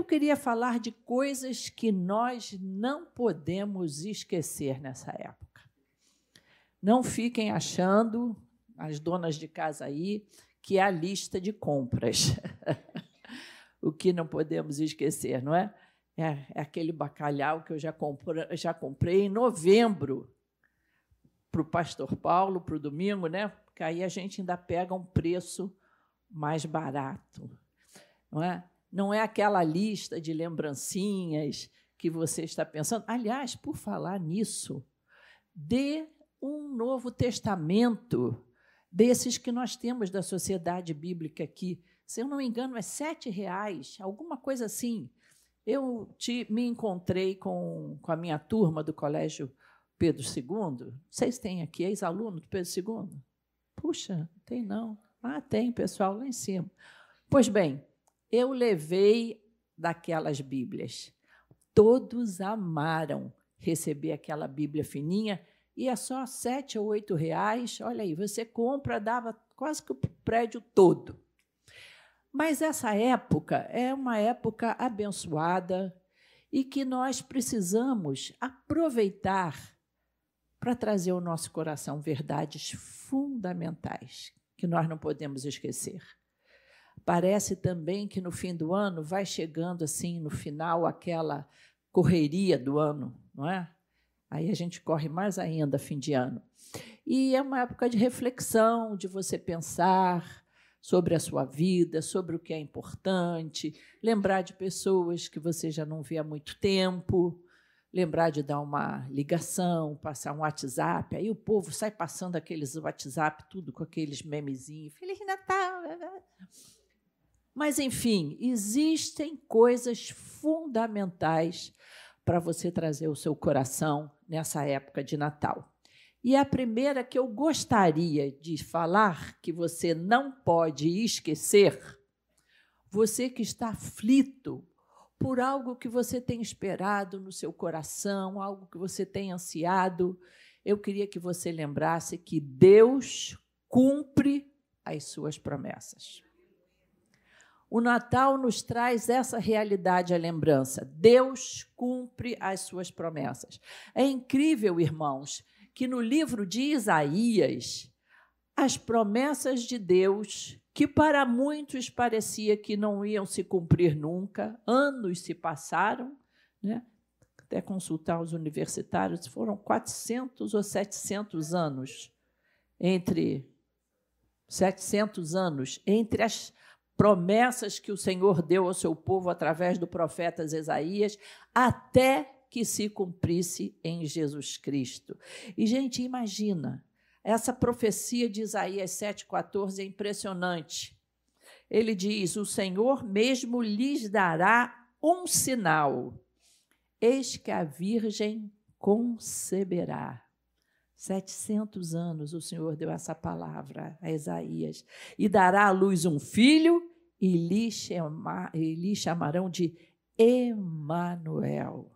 Eu queria falar de coisas que nós não podemos esquecer nessa época. Não fiquem achando, as donas de casa aí, que é a lista de compras. o que não podemos esquecer, não é? É, é aquele bacalhau que eu já, já comprei em novembro para o pastor Paulo, para o domingo, né? Porque aí a gente ainda pega um preço mais barato. Não é? Não é aquela lista de lembrancinhas que você está pensando. Aliás, por falar nisso, dê um Novo Testamento desses que nós temos da Sociedade Bíblica aqui. Se eu não me engano, é sete reais, alguma coisa assim. Eu te, me encontrei com, com a minha turma do Colégio Pedro II. Vocês têm aqui ex-aluno do Pedro II? Puxa, tem não. Ah, tem, pessoal, lá em cima. Pois bem, eu levei daquelas Bíblias. Todos amaram receber aquela Bíblia fininha e é só sete ou oito reais. Olha aí, você compra, dava quase que o prédio todo. Mas essa época é uma época abençoada e que nós precisamos aproveitar para trazer ao nosso coração verdades fundamentais que nós não podemos esquecer. Parece também que no fim do ano vai chegando assim, no final, aquela correria do ano, não é? Aí a gente corre mais ainda fim de ano. E é uma época de reflexão, de você pensar sobre a sua vida, sobre o que é importante, lembrar de pessoas que você já não vê há muito tempo, lembrar de dar uma ligação, passar um WhatsApp. Aí o povo sai passando aqueles WhatsApp, tudo com aqueles memezinhos. Feliz Natal! Mas, enfim, existem coisas fundamentais para você trazer o seu coração nessa época de Natal. E a primeira que eu gostaria de falar, que você não pode esquecer, você que está aflito por algo que você tem esperado no seu coração, algo que você tem ansiado, eu queria que você lembrasse que Deus cumpre as suas promessas. O Natal nos traz essa realidade à lembrança. Deus cumpre as suas promessas. É incrível, irmãos, que no livro de Isaías, as promessas de Deus, que para muitos parecia que não iam se cumprir nunca, anos se passaram, né? até consultar os universitários, foram 400 ou 700 anos entre 700 anos entre as promessas que o Senhor deu ao seu povo através do profeta Isaías, até que se cumprisse em Jesus Cristo. E, gente, imagina, essa profecia de Isaías 7,14 é impressionante. Ele diz: O Senhor mesmo lhes dará um sinal. Eis que a Virgem conceberá. 700 anos o Senhor deu essa palavra a Isaías. E dará à luz um filho, e lhe, chama, e lhe chamarão de Emanuel.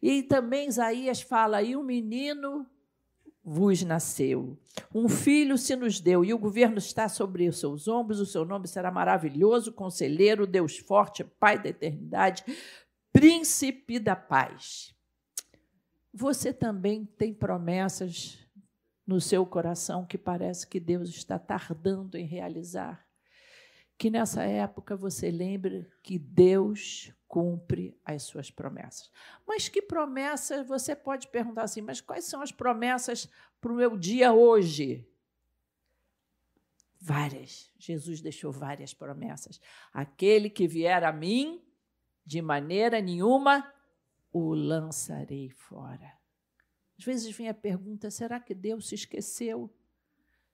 E também Isaías fala: e um menino vos nasceu, um filho se nos deu, e o governo está sobre os seus ombros, o seu nome será maravilhoso, conselheiro, Deus forte, Pai da eternidade, príncipe da paz. Você também tem promessas no seu coração que parece que Deus está tardando em realizar que nessa época você lembre que Deus cumpre as suas promessas. Mas que promessas? Você pode perguntar assim, mas quais são as promessas para o meu dia hoje? Várias. Jesus deixou várias promessas. Aquele que vier a mim, de maneira nenhuma o lançarei fora. Às vezes vem a pergunta: será que Deus se esqueceu?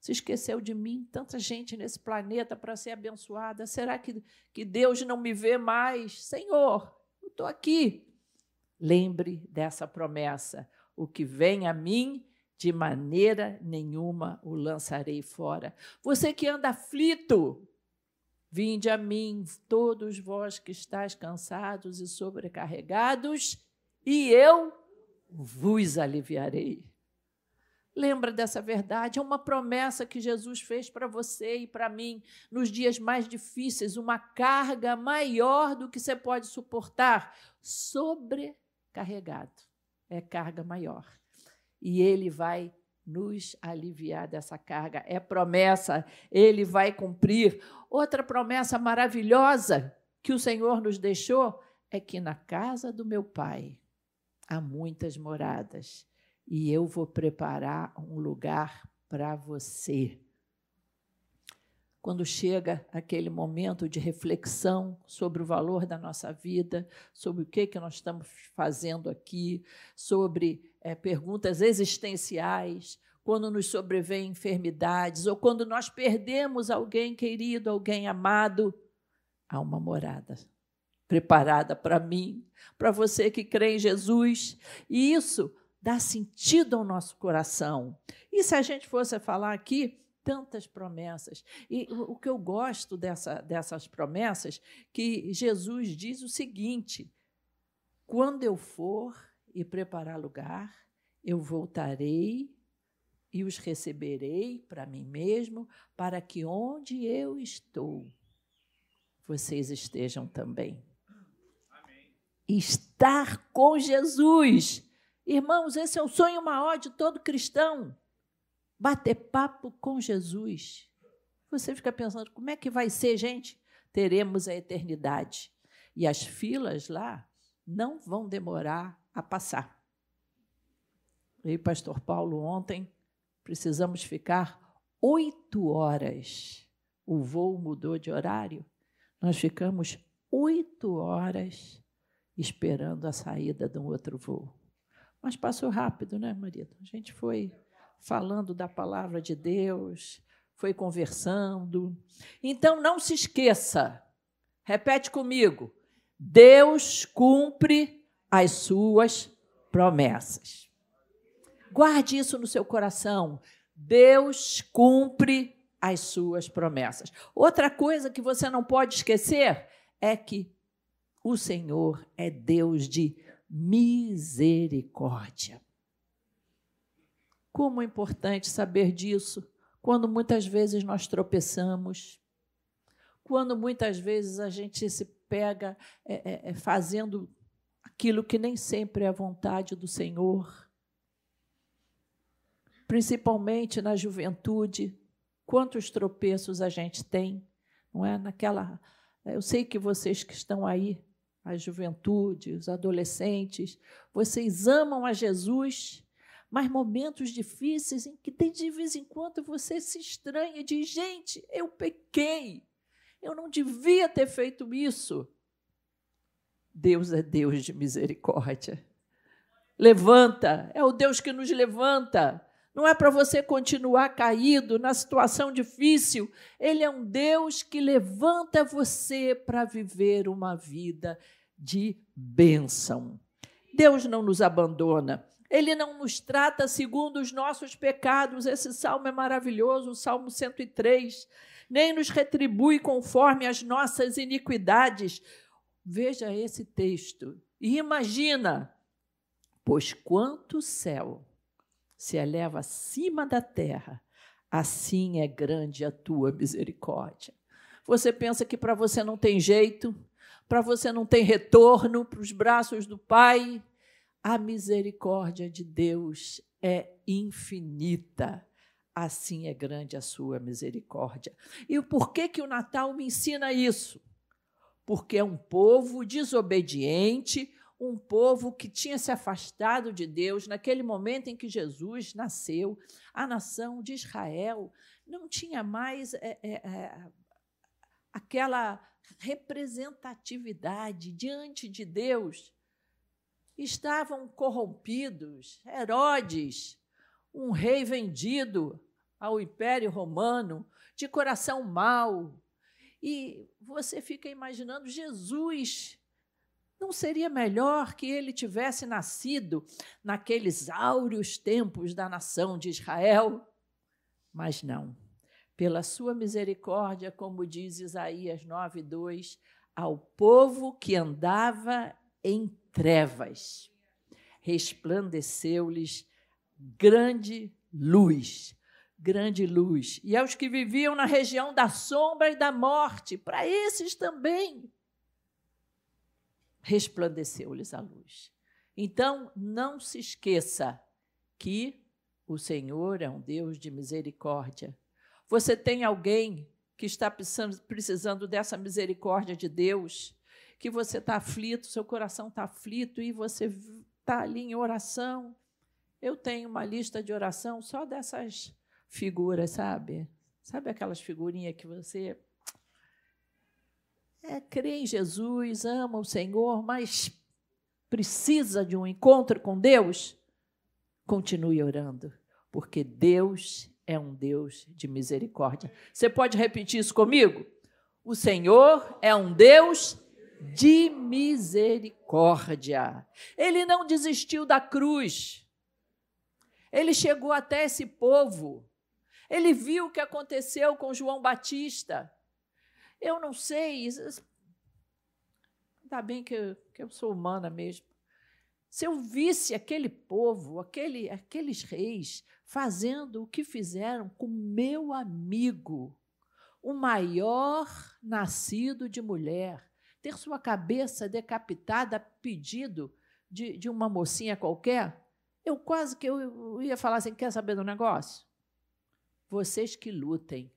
Se esqueceu de mim, tanta gente nesse planeta para ser abençoada. Será que, que Deus não me vê mais? Senhor, eu estou aqui. Lembre dessa promessa: o que vem a mim, de maneira nenhuma o lançarei fora. Você que anda aflito, vinde a mim, todos vós que estáis cansados e sobrecarregados, e eu vos aliviarei. Lembra dessa verdade? É uma promessa que Jesus fez para você e para mim nos dias mais difíceis, uma carga maior do que você pode suportar, sobrecarregado. É carga maior. E ele vai nos aliviar dessa carga. É promessa, ele vai cumprir. Outra promessa maravilhosa que o Senhor nos deixou é que na casa do meu Pai há muitas moradas e eu vou preparar um lugar para você. Quando chega aquele momento de reflexão sobre o valor da nossa vida, sobre o que, que nós estamos fazendo aqui, sobre é, perguntas existenciais, quando nos sobrevêm enfermidades ou quando nós perdemos alguém querido, alguém amado, há uma morada preparada para mim, para você que crê em Jesus. E isso dá sentido ao nosso coração. E se a gente fosse falar aqui, tantas promessas. E o que eu gosto dessa, dessas promessas, que Jesus diz o seguinte: quando eu for e preparar lugar, eu voltarei e os receberei para mim mesmo, para que onde eu estou, vocês estejam também. Amém. Estar com Jesus Irmãos, esse é o sonho maior de todo cristão. Bater papo com Jesus. Você fica pensando, como é que vai ser, gente? Teremos a eternidade. E as filas lá não vão demorar a passar. Eu e pastor Paulo ontem precisamos ficar oito horas. O voo mudou de horário. Nós ficamos oito horas esperando a saída de um outro voo. Mas passou rápido, né, marido? A gente foi falando da palavra de Deus, foi conversando. Então, não se esqueça, repete comigo: Deus cumpre as suas promessas. Guarde isso no seu coração. Deus cumpre as suas promessas. Outra coisa que você não pode esquecer é que o Senhor é Deus de misericórdia. Como é importante saber disso quando muitas vezes nós tropeçamos, quando muitas vezes a gente se pega é, é, é fazendo aquilo que nem sempre é a vontade do Senhor. Principalmente na juventude, quantos tropeços a gente tem, não é? Naquela. Eu sei que vocês que estão aí a juventude, os adolescentes, vocês amam a Jesus, mas momentos difíceis em que de vez em quando você se estranha e diz: gente, eu pequei, eu não devia ter feito isso. Deus é Deus de misericórdia. Levanta, é o Deus que nos levanta. Não é para você continuar caído na situação difícil. Ele é um Deus que levanta você para viver uma vida de bênção. Deus não nos abandona. Ele não nos trata segundo os nossos pecados. Esse salmo é maravilhoso, o Salmo 103. Nem nos retribui conforme as nossas iniquidades. Veja esse texto e imagina: pois quanto céu se eleva acima da terra, assim é grande a tua misericórdia. Você pensa que para você não tem jeito, para você não ter retorno para os braços do Pai, a misericórdia de Deus é infinita. Assim é grande a sua misericórdia. E por que que o Natal me ensina isso? Porque é um povo desobediente, um povo que tinha se afastado de Deus naquele momento em que Jesus nasceu, a nação de Israel não tinha mais é, é, é, aquela representatividade diante de Deus. Estavam corrompidos, Herodes, um rei vendido ao Império Romano, de coração mau. E você fica imaginando Jesus não seria melhor que ele tivesse nascido naqueles áureos tempos da nação de Israel? Mas não. Pela sua misericórdia, como diz Isaías 9:2, ao povo que andava em trevas, resplandeceu-lhes grande luz, grande luz. E aos que viviam na região da sombra e da morte, para esses também resplandeceu-lhes a luz. Então, não se esqueça que o Senhor é um Deus de misericórdia. Você tem alguém que está precisando dessa misericórdia de Deus, que você está aflito, seu coração está aflito e você está ali em oração. Eu tenho uma lista de oração só dessas figuras, sabe? Sabe aquelas figurinhas que você é, crê em Jesus, ama o Senhor, mas precisa de um encontro com Deus? Continue orando, porque Deus é um Deus de misericórdia. Você pode repetir isso comigo? O Senhor é um Deus de misericórdia. Ele não desistiu da cruz. Ele chegou até esse povo. Ele viu o que aconteceu com João Batista. Eu não sei. Ainda bem que eu, que eu sou humana mesmo. Se eu visse aquele povo, aquele, aqueles reis, fazendo o que fizeram com meu amigo, o maior nascido de mulher, ter sua cabeça decapitada a pedido de, de uma mocinha qualquer, eu quase que eu, eu ia falar assim: quer saber do negócio? Vocês que lutem.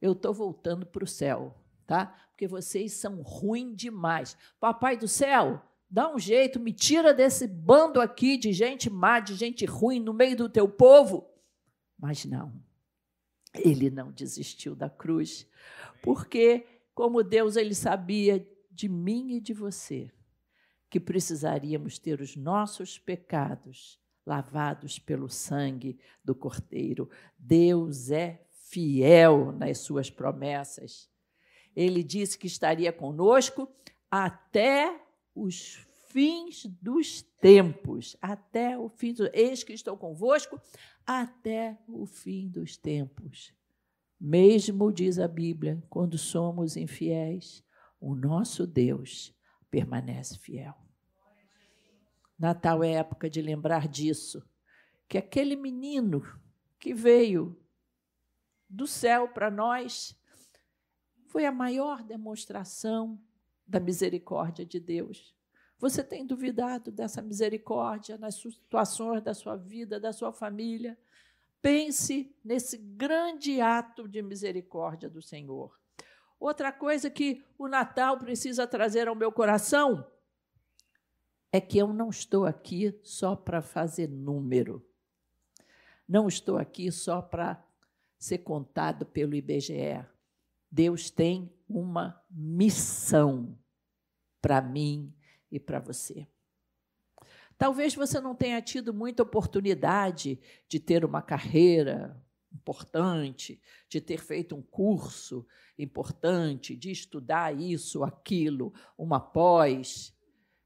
Eu estou voltando para o céu tá? Porque vocês são ruins demais. Papai do céu, dá um jeito, me tira desse bando aqui de gente má, de gente ruim no meio do teu povo. Mas não. Ele não desistiu da cruz, porque como Deus ele sabia de mim e de você que precisaríamos ter os nossos pecados lavados pelo sangue do Cordeiro. Deus é fiel nas suas promessas. Ele disse que estaria conosco até os fins dos tempos, até o fim do eis que estou convosco até o fim dos tempos. Mesmo diz a Bíblia, quando somos infiéis, o nosso Deus permanece fiel. Natal é época de lembrar disso, que aquele menino que veio do céu para nós foi a maior demonstração da misericórdia de Deus. Você tem duvidado dessa misericórdia nas situações da sua vida, da sua família? Pense nesse grande ato de misericórdia do Senhor. Outra coisa que o Natal precisa trazer ao meu coração é que eu não estou aqui só para fazer número. Não estou aqui só para ser contado pelo IBGE. Deus tem uma missão para mim e para você. Talvez você não tenha tido muita oportunidade de ter uma carreira importante, de ter feito um curso importante, de estudar isso, aquilo, uma pós.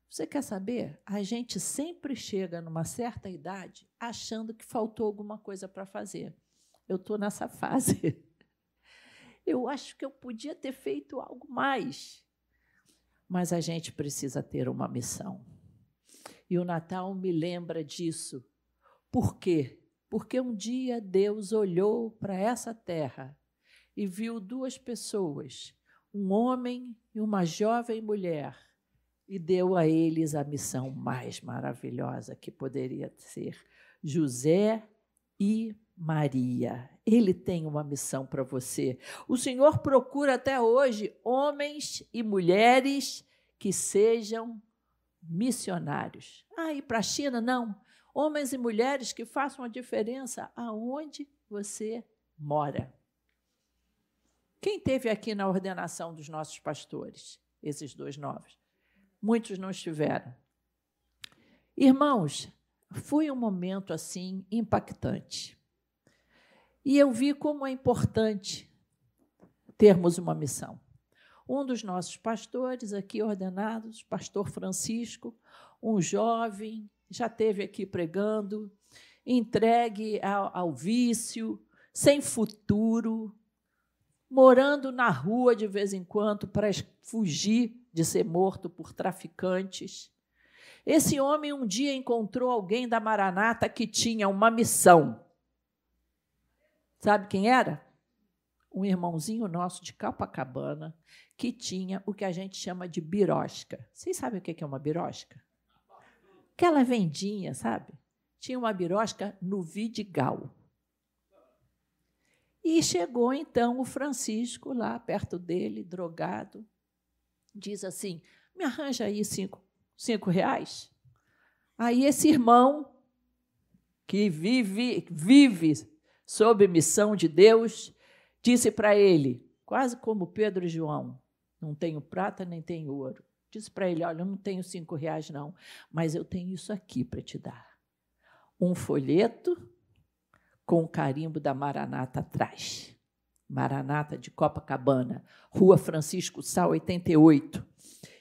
Você quer saber? A gente sempre chega numa certa idade achando que faltou alguma coisa para fazer. Eu estou nessa fase eu acho que eu podia ter feito algo mais. Mas a gente precisa ter uma missão. E o Natal me lembra disso. Por quê? Porque um dia Deus olhou para essa terra e viu duas pessoas, um homem e uma jovem mulher, e deu a eles a missão mais maravilhosa que poderia ser José e Maria. Ele tem uma missão para você. O Senhor procura até hoje homens e mulheres que sejam missionários. Ah, e para a China? Não. Homens e mulheres que façam a diferença aonde você mora. Quem teve aqui na ordenação dos nossos pastores? Esses dois novos. Muitos não estiveram. Irmãos, foi um momento assim impactante. E eu vi como é importante termos uma missão. Um dos nossos pastores aqui ordenados, pastor Francisco, um jovem, já esteve aqui pregando, entregue ao, ao vício, sem futuro, morando na rua de vez em quando para fugir de ser morto por traficantes. Esse homem um dia encontrou alguém da Maranata que tinha uma missão Sabe quem era? Um irmãozinho nosso de Copacabana que tinha o que a gente chama de birosca. Vocês sabem o que é uma birosca? Aquela vendinha, sabe? Tinha uma birosca no Vidigal. E chegou então o Francisco lá perto dele, drogado, diz assim: me arranja aí cinco, cinco reais. Aí esse irmão, que vive, vive sob missão de Deus, disse para ele, quase como Pedro e João: Não tenho prata nem tenho ouro. Disse para ele: Olha, eu não tenho cinco reais, não, mas eu tenho isso aqui para te dar. Um folheto com o carimbo da Maranata atrás. Maranata de Copacabana, Rua Francisco Sá, 88.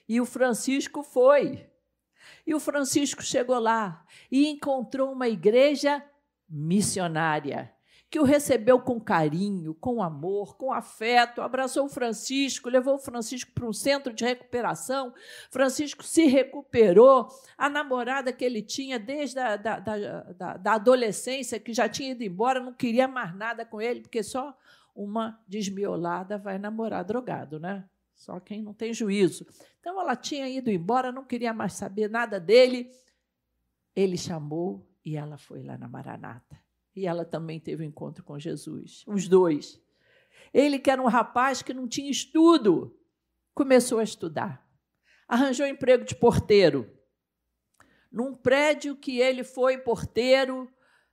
E o Francisco foi. E o Francisco chegou lá e encontrou uma igreja missionária que o recebeu com carinho, com amor, com afeto, abraçou Francisco, levou Francisco para um centro de recuperação. Francisco se recuperou. A namorada que ele tinha desde a da, da, da, da adolescência, que já tinha ido embora, não queria mais nada com ele, porque só uma desmiolada vai namorar drogado, né? Só quem não tem juízo. Então ela tinha ido embora, não queria mais saber nada dele. Ele chamou e ela foi lá na Maranata. E ela também teve um encontro com Jesus, os dois. Ele, que era um rapaz que não tinha estudo, começou a estudar. Arranjou emprego de porteiro. Num prédio que ele foi porteiro,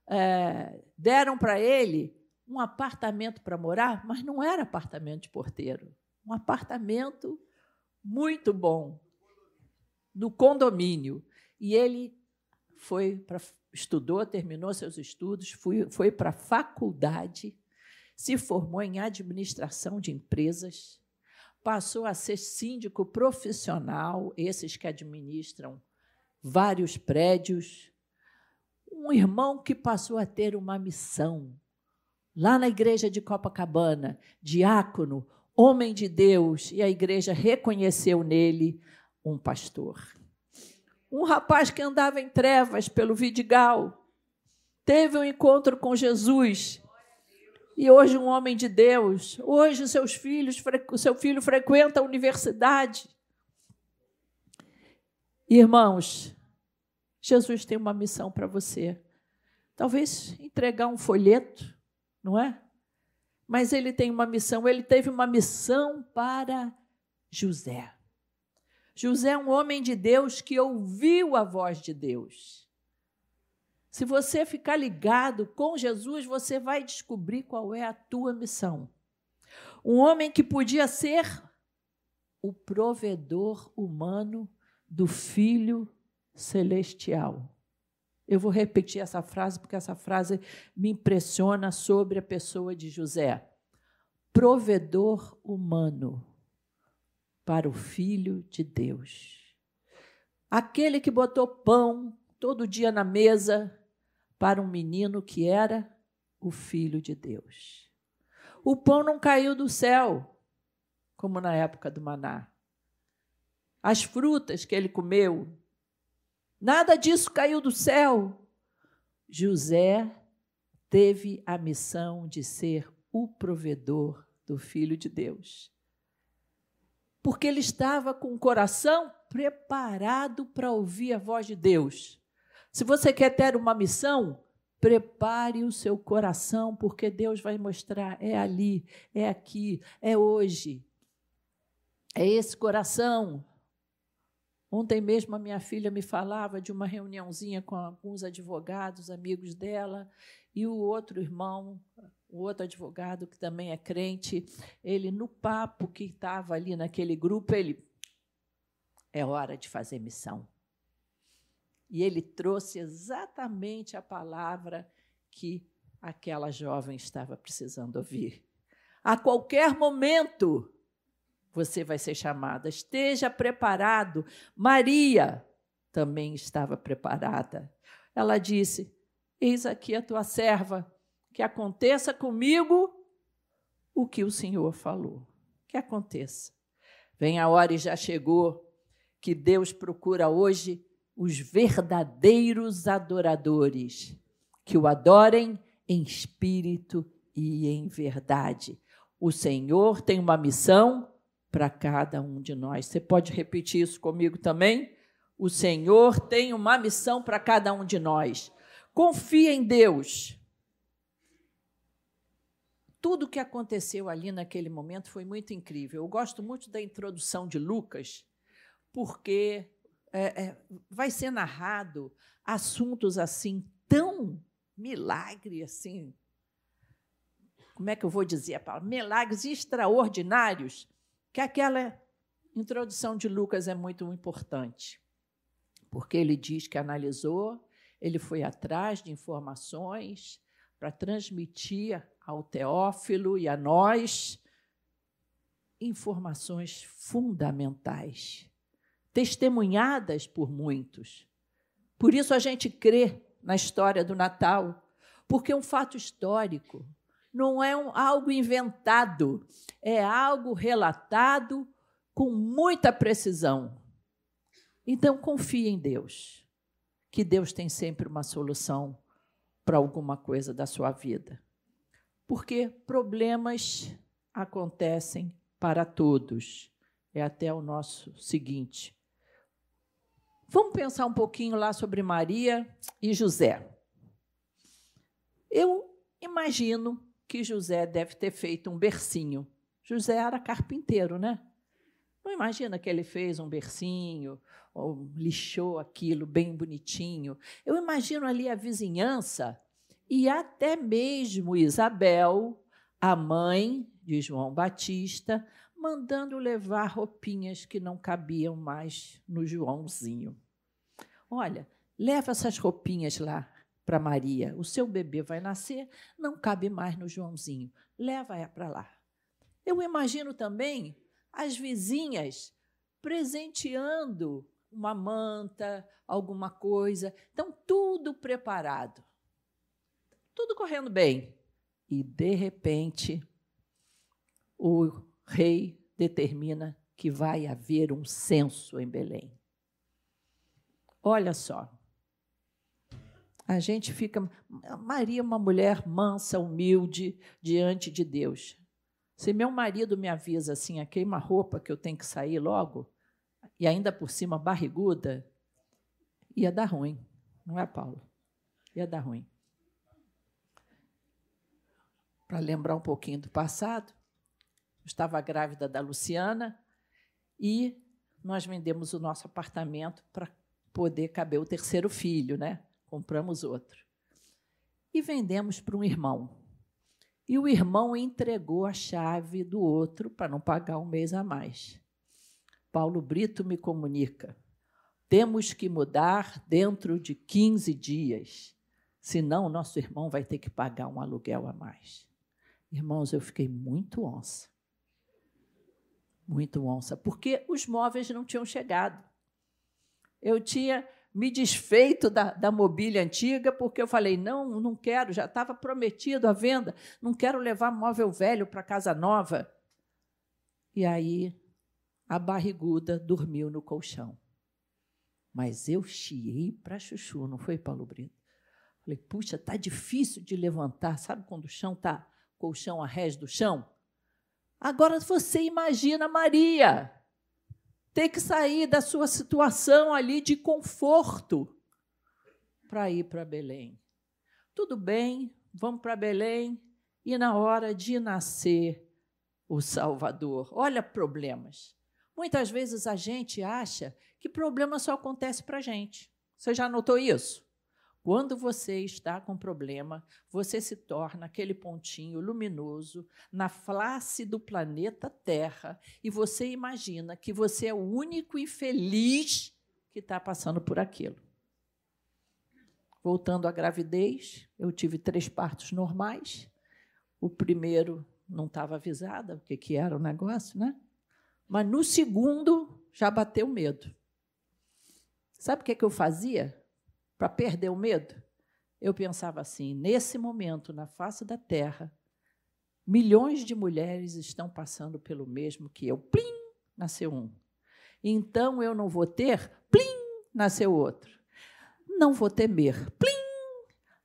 é, deram para ele um apartamento para morar, mas não era apartamento de porteiro. Um apartamento muito bom, no condomínio. E ele foi para estudou, terminou seus estudos, foi, para a faculdade, se formou em administração de empresas, passou a ser síndico profissional, esses que administram vários prédios. Um irmão que passou a ter uma missão. Lá na igreja de Copacabana, diácono, homem de Deus, e a igreja reconheceu nele um pastor. Um rapaz que andava em trevas pelo Vidigal teve um encontro com Jesus. E hoje um homem de Deus. Hoje seus filhos, seu filho frequenta a universidade. Irmãos, Jesus tem uma missão para você. Talvez entregar um folheto, não é? Mas ele tem uma missão, ele teve uma missão para José. José é um homem de Deus que ouviu a voz de Deus. Se você ficar ligado com Jesus, você vai descobrir qual é a tua missão. Um homem que podia ser o provedor humano do Filho Celestial. Eu vou repetir essa frase porque essa frase me impressiona sobre a pessoa de José. Provedor humano para o Filho de Deus. Aquele que botou pão todo dia na mesa para um menino que era o Filho de Deus. O pão não caiu do céu, como na época do maná. As frutas que ele comeu, nada disso caiu do céu. José teve a missão de ser o provedor do Filho de Deus porque ele estava com o coração preparado para ouvir a voz de Deus. Se você quer ter uma missão, prepare o seu coração, porque Deus vai mostrar: é ali, é aqui, é hoje. É esse coração. Ontem mesmo a minha filha me falava de uma reuniãozinha com alguns advogados, amigos dela, e o outro irmão o outro advogado que também é crente, ele no papo que estava ali naquele grupo, ele é hora de fazer missão. E ele trouxe exatamente a palavra que aquela jovem estava precisando ouvir. A qualquer momento você vai ser chamada. Esteja preparado. Maria também estava preparada. Ela disse: Eis aqui a tua serva que aconteça comigo o que o Senhor falou. Que aconteça. Vem a hora e já chegou que Deus procura hoje os verdadeiros adoradores, que o adorem em espírito e em verdade. O Senhor tem uma missão para cada um de nós. Você pode repetir isso comigo também? O Senhor tem uma missão para cada um de nós. Confia em Deus. Tudo o que aconteceu ali naquele momento foi muito incrível. Eu gosto muito da introdução de Lucas, porque é, é, vai ser narrado assuntos assim tão milagre assim. Como é que eu vou dizer a palavra? Milagres extraordinários, que aquela introdução de Lucas é muito importante. Porque ele diz que analisou, ele foi atrás de informações para transmitir ao Teófilo e a nós informações fundamentais, testemunhadas por muitos. Por isso a gente crê na história do Natal, porque é um fato histórico, não é um, algo inventado, é algo relatado com muita precisão. Então, confie em Deus, que Deus tem sempre uma solução para alguma coisa da sua vida. Porque problemas acontecem para todos. É até o nosso seguinte. Vamos pensar um pouquinho lá sobre Maria e José. Eu imagino que José deve ter feito um bercinho. José era carpinteiro, né? Não imagina que ele fez um bercinho, ou lixou aquilo bem bonitinho. Eu imagino ali a vizinhança e até mesmo Isabel, a mãe de João Batista, mandando levar roupinhas que não cabiam mais no Joãozinho. Olha, leva essas roupinhas lá para Maria. O seu bebê vai nascer, não cabe mais no Joãozinho. Leva-a para lá. Eu imagino também as vizinhas presenteando uma manta, alguma coisa. Então, tudo preparado. Tudo correndo bem. E, de repente, o rei determina que vai haver um censo em Belém. Olha só. A gente fica. Maria é uma mulher mansa, humilde diante de Deus. Se meu marido me avisa assim, a queima-roupa que eu tenho que sair logo, e ainda por cima barriguda, ia dar ruim, não é, Paulo? Ia dar ruim. Para lembrar um pouquinho do passado, estava grávida da Luciana e nós vendemos o nosso apartamento para poder caber o terceiro filho, né? Compramos outro. E vendemos para um irmão. E o irmão entregou a chave do outro para não pagar um mês a mais. Paulo Brito me comunica: temos que mudar dentro de 15 dias, senão nosso irmão vai ter que pagar um aluguel a mais. Irmãos, eu fiquei muito onça muito onça, porque os móveis não tinham chegado. Eu tinha me desfeito da, da mobília antiga, porque eu falei: não, não quero, já estava prometido a venda, não quero levar móvel velho para casa nova. E aí a barriguda dormiu no colchão. Mas eu chiei para chuchu, não foi, Paulo Brito? Falei, puxa, tá difícil de levantar. Sabe quando o chão está colchão a rés do chão? Agora você imagina Maria ter que sair da sua situação ali de conforto para ir para Belém. Tudo bem, vamos para Belém e na hora de nascer o Salvador. Olha problemas. Muitas vezes a gente acha que problema só acontece para a gente. Você já notou isso? Quando você está com problema, você se torna aquele pontinho luminoso na face do planeta Terra e você imagina que você é o único infeliz que está passando por aquilo. Voltando à gravidez, eu tive três partos normais. O primeiro não estava avisada o que, que era o negócio, né? Mas no segundo já bateu medo. Sabe o que, que eu fazia? Para perder o medo? Eu pensava assim: nesse momento, na face da terra, milhões de mulheres estão passando pelo mesmo que eu. Plim! Nasceu um. Então eu não vou ter. Plim! Nasceu outro. Não vou temer. Plim!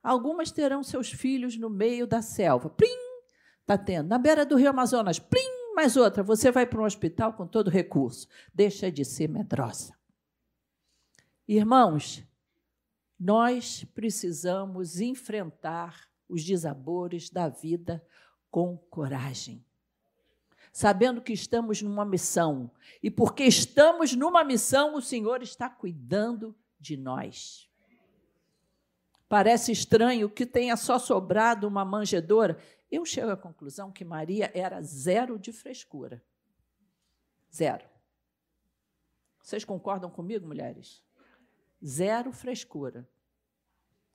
Algumas terão seus filhos no meio da selva. Plim! Está tendo. Na beira do Rio Amazonas, plim, mais outra. Você vai para um hospital com todo recurso. Deixa de ser medrosa. Irmãos, nós precisamos enfrentar os desabores da vida com coragem. Sabendo que estamos numa missão. E porque estamos numa missão, o Senhor está cuidando de nós. Parece estranho que tenha só sobrado uma manjedoura. Eu chego à conclusão que Maria era zero de frescura. Zero. Vocês concordam comigo, mulheres? Zero frescura.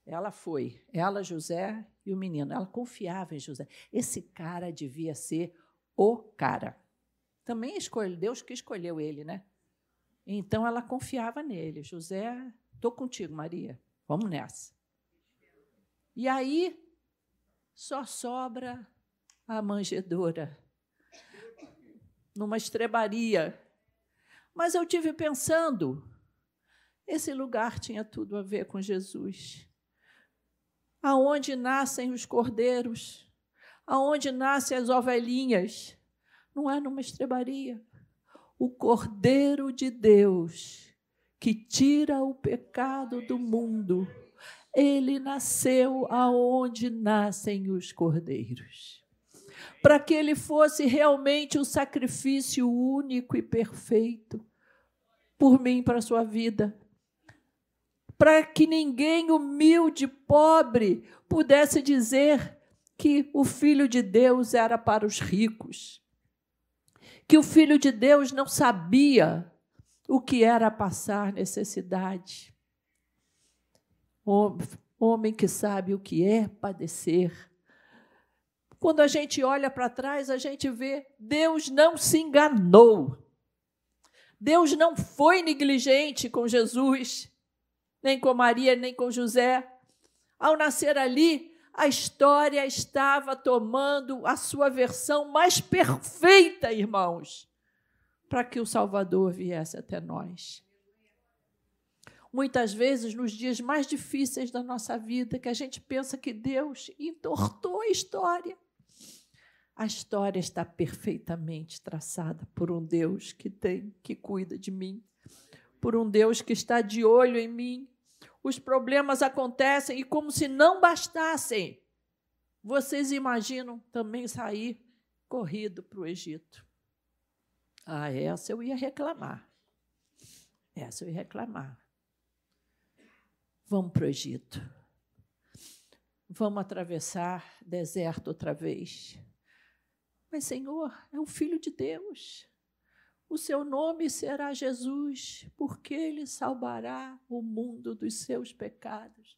Ela foi, ela, José e o menino. Ela confiava em José. Esse cara devia ser o cara. Também escolheu, Deus que escolheu ele, né? Então ela confiava nele. José, estou contigo, Maria. Vamos nessa. E aí só sobra a manjedoura numa estrebaria. Mas eu tive pensando, esse lugar tinha tudo a ver com Jesus aonde nascem os cordeiros, aonde nascem as ovelhinhas. Não é numa estrebaria. O Cordeiro de Deus, que tira o pecado do mundo, ele nasceu aonde nascem os cordeiros. Para que ele fosse realmente o sacrifício único e perfeito por mim para a sua vida para que ninguém humilde, pobre, pudesse dizer que o Filho de Deus era para os ricos, que o Filho de Deus não sabia o que era passar necessidade. Homem que sabe o que é padecer. Quando a gente olha para trás, a gente vê Deus não se enganou. Deus não foi negligente com Jesus nem com Maria, nem com José. Ao nascer ali, a história estava tomando a sua versão mais perfeita, irmãos, para que o Salvador viesse até nós. Muitas vezes, nos dias mais difíceis da nossa vida, que a gente pensa que Deus entortou a história. A história está perfeitamente traçada por um Deus que tem, que cuida de mim, por um Deus que está de olho em mim. Os problemas acontecem e, como se não bastassem, vocês imaginam também sair corrido para o Egito. Ah, essa eu ia reclamar. Essa eu ia reclamar. Vamos para o Egito. Vamos atravessar deserto outra vez. Mas, Senhor, é o Filho de Deus. O seu nome será Jesus, porque ele salvará o mundo dos seus pecados.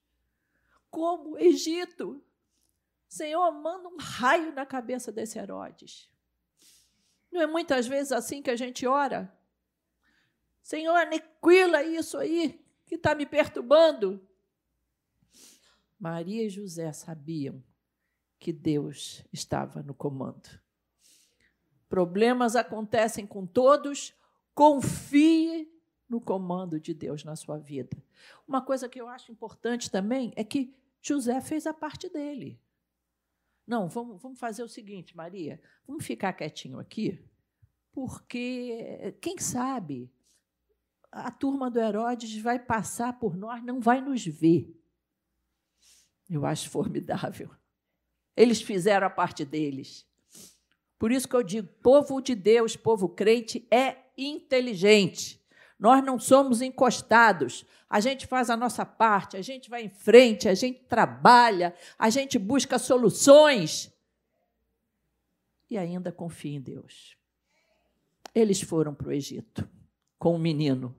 Como Egito. Senhor, manda um raio na cabeça desse Herodes. Não é muitas vezes assim que a gente ora? Senhor, aniquila isso aí que está me perturbando. Maria e José sabiam que Deus estava no comando. Problemas acontecem com todos. Confie no comando de Deus na sua vida. Uma coisa que eu acho importante também é que José fez a parte dele. Não, vamos, vamos fazer o seguinte, Maria, vamos ficar quietinho aqui, porque quem sabe a turma do Herodes vai passar por nós, não vai nos ver. Eu acho formidável. Eles fizeram a parte deles. Por isso que eu digo: povo de Deus, povo crente, é inteligente. Nós não somos encostados. A gente faz a nossa parte, a gente vai em frente, a gente trabalha, a gente busca soluções e ainda confia em Deus. Eles foram para o Egito com o menino,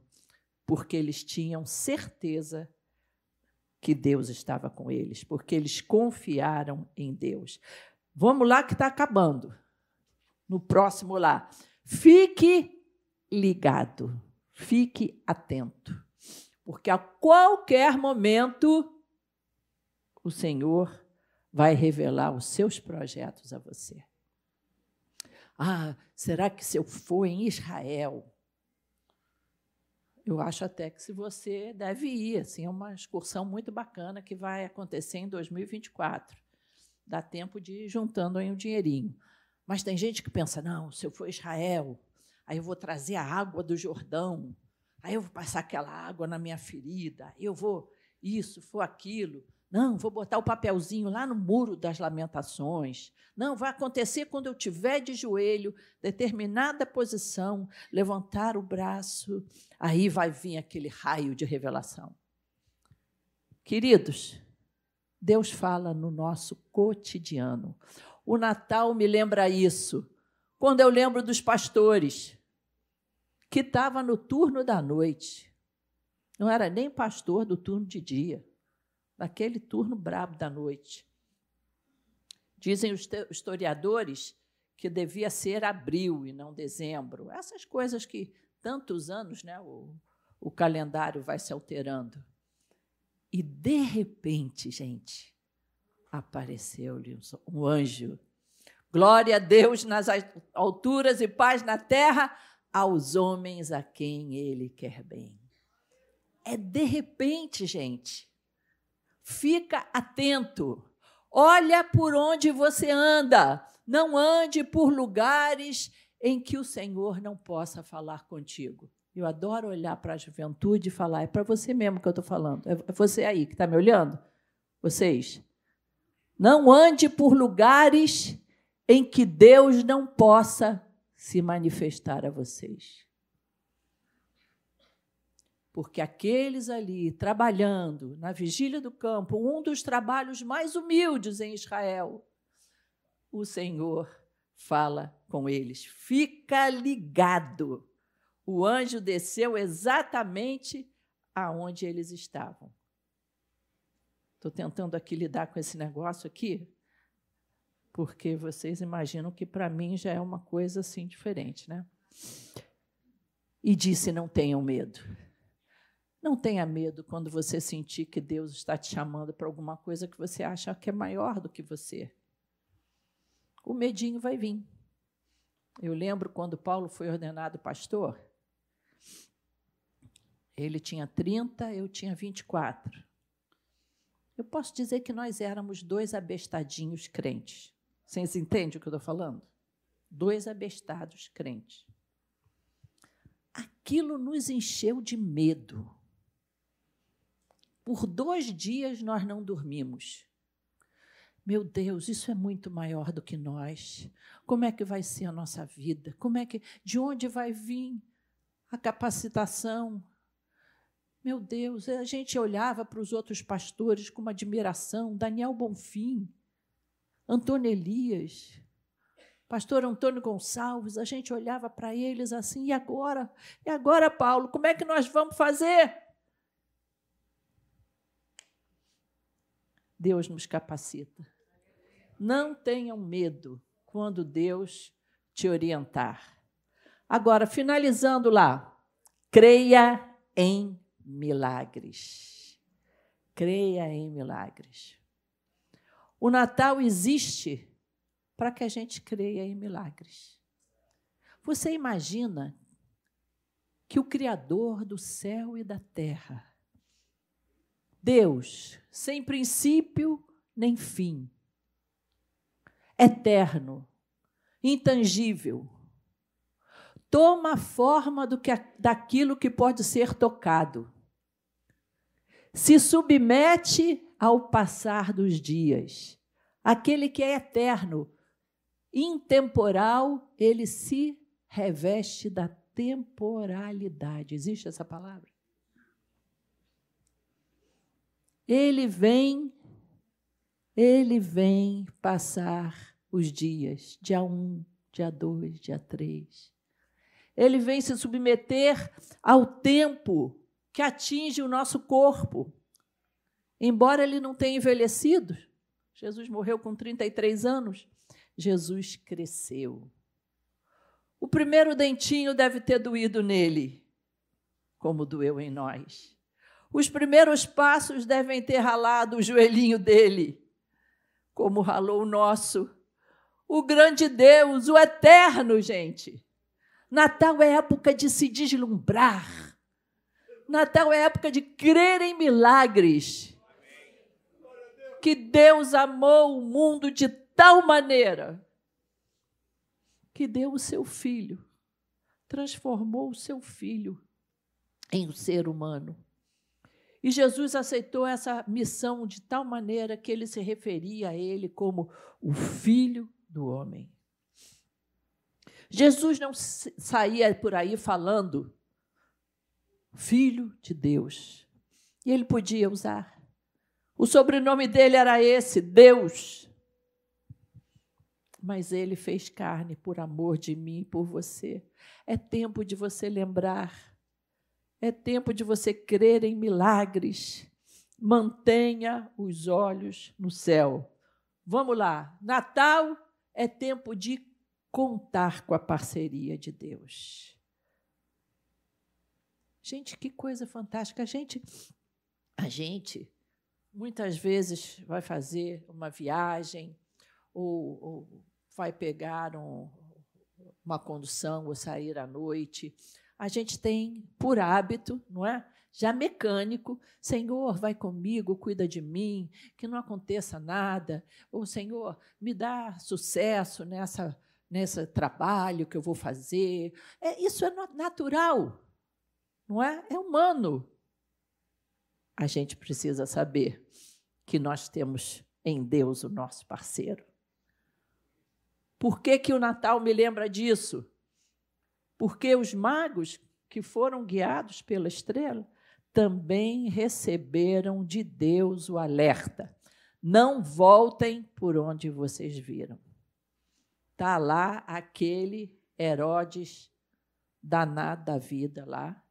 porque eles tinham certeza que Deus estava com eles, porque eles confiaram em Deus. Vamos lá que está acabando no próximo lá. Fique ligado, fique atento, porque a qualquer momento o Senhor vai revelar os seus projetos a você. Ah, será que se eu for em Israel? Eu acho até que se você deve ir, assim, é uma excursão muito bacana que vai acontecer em 2024. dá tempo de ir juntando aí um dinheirinho. Mas tem gente que pensa: não, se eu for Israel, aí eu vou trazer a água do Jordão, aí eu vou passar aquela água na minha ferida, eu vou isso, for aquilo. Não, vou botar o papelzinho lá no muro das lamentações. Não, vai acontecer quando eu tiver de joelho, determinada posição, levantar o braço, aí vai vir aquele raio de revelação. Queridos, Deus fala no nosso cotidiano. O Natal me lembra isso. Quando eu lembro dos pastores que estava no turno da noite. Não era nem pastor do turno de dia naquele turno brabo da noite. Dizem os historiadores que devia ser abril e não dezembro. Essas coisas que tantos anos né, o, o calendário vai se alterando. E, de repente, gente, apareceu-lhe um anjo. Glória a Deus nas alturas e paz na terra aos homens a quem ele quer bem. É de repente, gente. Fica atento. Olha por onde você anda. Não ande por lugares em que o Senhor não possa falar contigo. Eu adoro olhar para a juventude e falar, é para você mesmo que eu estou falando. É você aí que está me olhando? Vocês. Não ande por lugares em que Deus não possa se manifestar a vocês porque aqueles ali trabalhando na vigília do campo, um dos trabalhos mais humildes em Israel, o Senhor fala com eles. Fica ligado. O anjo desceu exatamente aonde eles estavam. Estou tentando aqui lidar com esse negócio aqui, porque vocês imaginam que para mim já é uma coisa assim diferente, né? E disse: não tenham medo. Não tenha medo quando você sentir que Deus está te chamando para alguma coisa que você acha que é maior do que você. O medinho vai vir. Eu lembro quando Paulo foi ordenado pastor, ele tinha 30, eu tinha 24. Eu posso dizer que nós éramos dois abestadinhos crentes. Vocês entendem o que eu estou falando? Dois abestados crentes. Aquilo nos encheu de medo. Por dois dias nós não dormimos. Meu Deus, isso é muito maior do que nós. Como é que vai ser a nossa vida? Como é que de onde vai vir a capacitação? Meu Deus, a gente olhava para os outros pastores com uma admiração, Daniel Bonfim, Antônio Elias, pastor Antônio Gonçalves, a gente olhava para eles assim, e agora? E agora, Paulo, como é que nós vamos fazer? Deus nos capacita. Não tenham medo quando Deus te orientar. Agora, finalizando lá, creia em milagres. Creia em milagres. O Natal existe para que a gente creia em milagres. Você imagina que o Criador do céu e da terra Deus, sem princípio nem fim, eterno, intangível, toma a forma do que, daquilo que pode ser tocado, se submete ao passar dos dias. Aquele que é eterno, intemporal, ele se reveste da temporalidade. Existe essa palavra? Ele vem, ele vem passar os dias, dia 1, um, dia 2, dia 3. Ele vem se submeter ao tempo que atinge o nosso corpo. Embora ele não tenha envelhecido, Jesus morreu com 33 anos, Jesus cresceu. O primeiro dentinho deve ter doído nele, como doeu em nós. Os primeiros passos devem ter ralado o joelhinho dele, como ralou o nosso. O grande Deus, o eterno, gente. Natal é época de se deslumbrar. Natal é época de crer em milagres. que Deus amou o mundo de tal maneira que deu o seu filho, transformou o seu filho em um ser humano. E Jesus aceitou essa missão de tal maneira que ele se referia a ele como o filho do homem. Jesus não saía por aí falando filho de Deus. E ele podia usar. O sobrenome dele era esse, Deus. Mas ele fez carne por amor de mim e por você. É tempo de você lembrar. É tempo de você crer em milagres. Mantenha os olhos no céu. Vamos lá. Natal é tempo de contar com a parceria de Deus. Gente, que coisa fantástica. A gente, a gente muitas vezes vai fazer uma viagem ou, ou vai pegar um, uma condução ou sair à noite. A gente tem por hábito, não é? Já mecânico, Senhor, vai comigo, cuida de mim, que não aconteça nada. Ou Senhor, me dá sucesso nessa nesse trabalho que eu vou fazer. É, isso é natural, não é? É humano. A gente precisa saber que nós temos em Deus o nosso parceiro. Por que, que o Natal me lembra disso? Porque os magos que foram guiados pela estrela também receberam de Deus o alerta: não voltem por onde vocês viram está lá aquele Herodes danado da vida lá,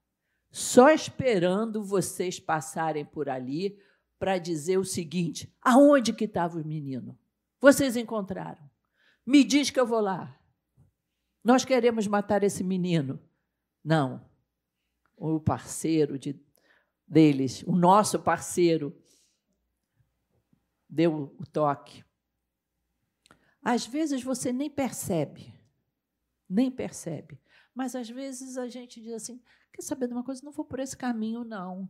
só esperando vocês passarem por ali para dizer o seguinte: aonde que estava o menino? Vocês encontraram? Me diz que eu vou lá. Nós queremos matar esse menino. Não. O parceiro de, deles, o nosso parceiro, deu o toque. Às vezes você nem percebe, nem percebe. Mas às vezes a gente diz assim: quer saber de uma coisa? Não vou por esse caminho, não.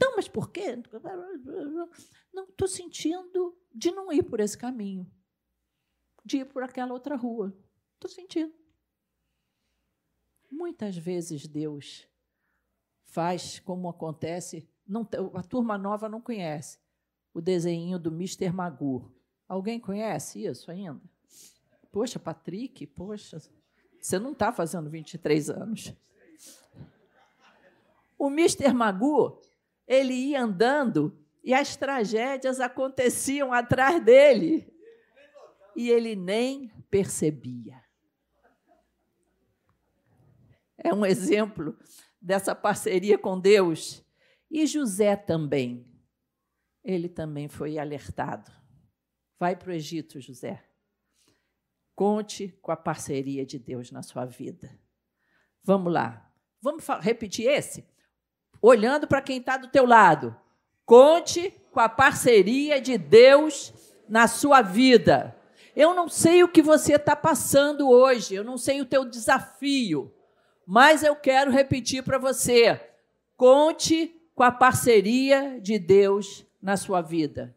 Não, mas por quê? Não, estou sentindo de não ir por esse caminho, de ir por aquela outra rua. Estou sentindo. Muitas vezes Deus faz como acontece. Não, a turma nova não conhece o desenho do Mr. Magoo. Alguém conhece isso ainda? Poxa, Patrick, poxa, você não está fazendo 23 anos. O Mr. Magoo, ele ia andando e as tragédias aconteciam atrás dele. E ele nem percebia. É um exemplo dessa parceria com Deus. E José também. Ele também foi alertado. Vai para o Egito, José. Conte com a parceria de Deus na sua vida. Vamos lá. Vamos repetir esse? Olhando para quem está do teu lado. Conte com a parceria de Deus na sua vida. Eu não sei o que você está passando hoje, eu não sei o teu desafio, mas eu quero repetir para você: conte com a parceria de Deus na sua vida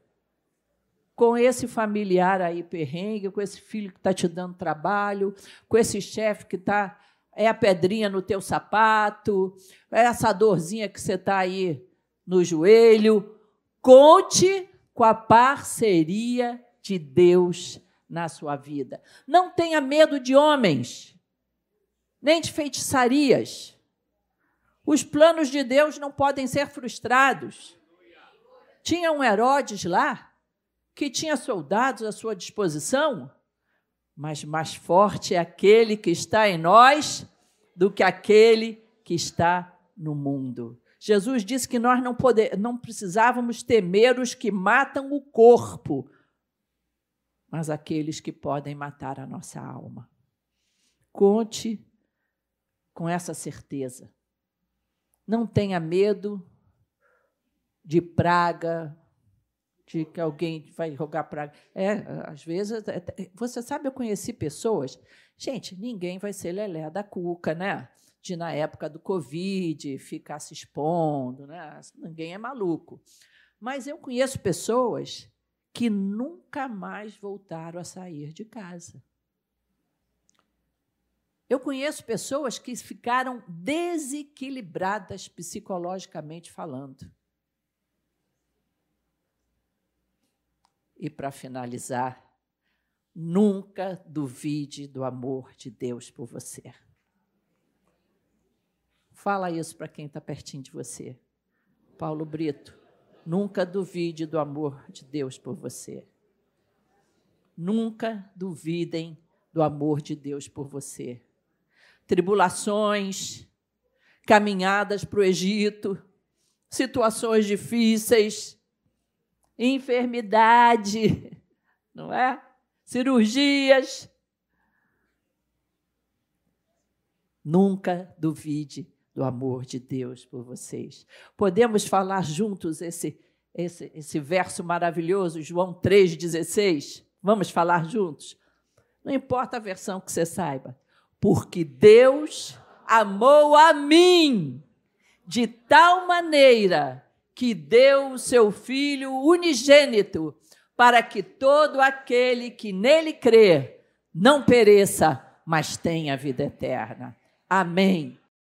com esse familiar aí perrengue, com esse filho que está te dando trabalho, com esse chefe que está é a pedrinha no teu sapato, é essa dorzinha que você está aí no joelho. Conte com a parceria de Deus na sua vida. Não tenha medo de homens, nem de feitiçarias. Os planos de Deus não podem ser frustrados. Tinha um Herodes lá que tinha soldados à sua disposição, mas mais forte é aquele que está em nós do que aquele que está no mundo. Jesus disse que nós não, poder, não precisávamos temer os que matam o corpo, mas aqueles que podem matar a nossa alma. Conte com essa certeza. Não tenha medo de praga, de que alguém vai jogar praga. É, às vezes, você sabe, eu conheci pessoas. Gente, ninguém vai ser lelé da cuca, né? De na época do Covid ficar se expondo, né? Ninguém é maluco. Mas eu conheço pessoas que nunca mais voltaram a sair de casa. Eu conheço pessoas que ficaram desequilibradas psicologicamente falando. E para finalizar, nunca duvide do amor de Deus por você. Fala isso para quem está pertinho de você. Paulo Brito, nunca duvide do amor de Deus por você. Nunca duvidem do amor de Deus por você. Tribulações, caminhadas para o Egito, situações difíceis, enfermidade, não é? Cirurgias. Nunca duvide do amor de Deus por vocês. Podemos falar juntos esse, esse, esse verso maravilhoso, João 3,16? Vamos falar juntos? Não importa a versão que você saiba. Porque Deus amou a mim de tal maneira que deu o seu Filho unigênito, para que todo aquele que nele crê não pereça, mas tenha vida eterna. Amém.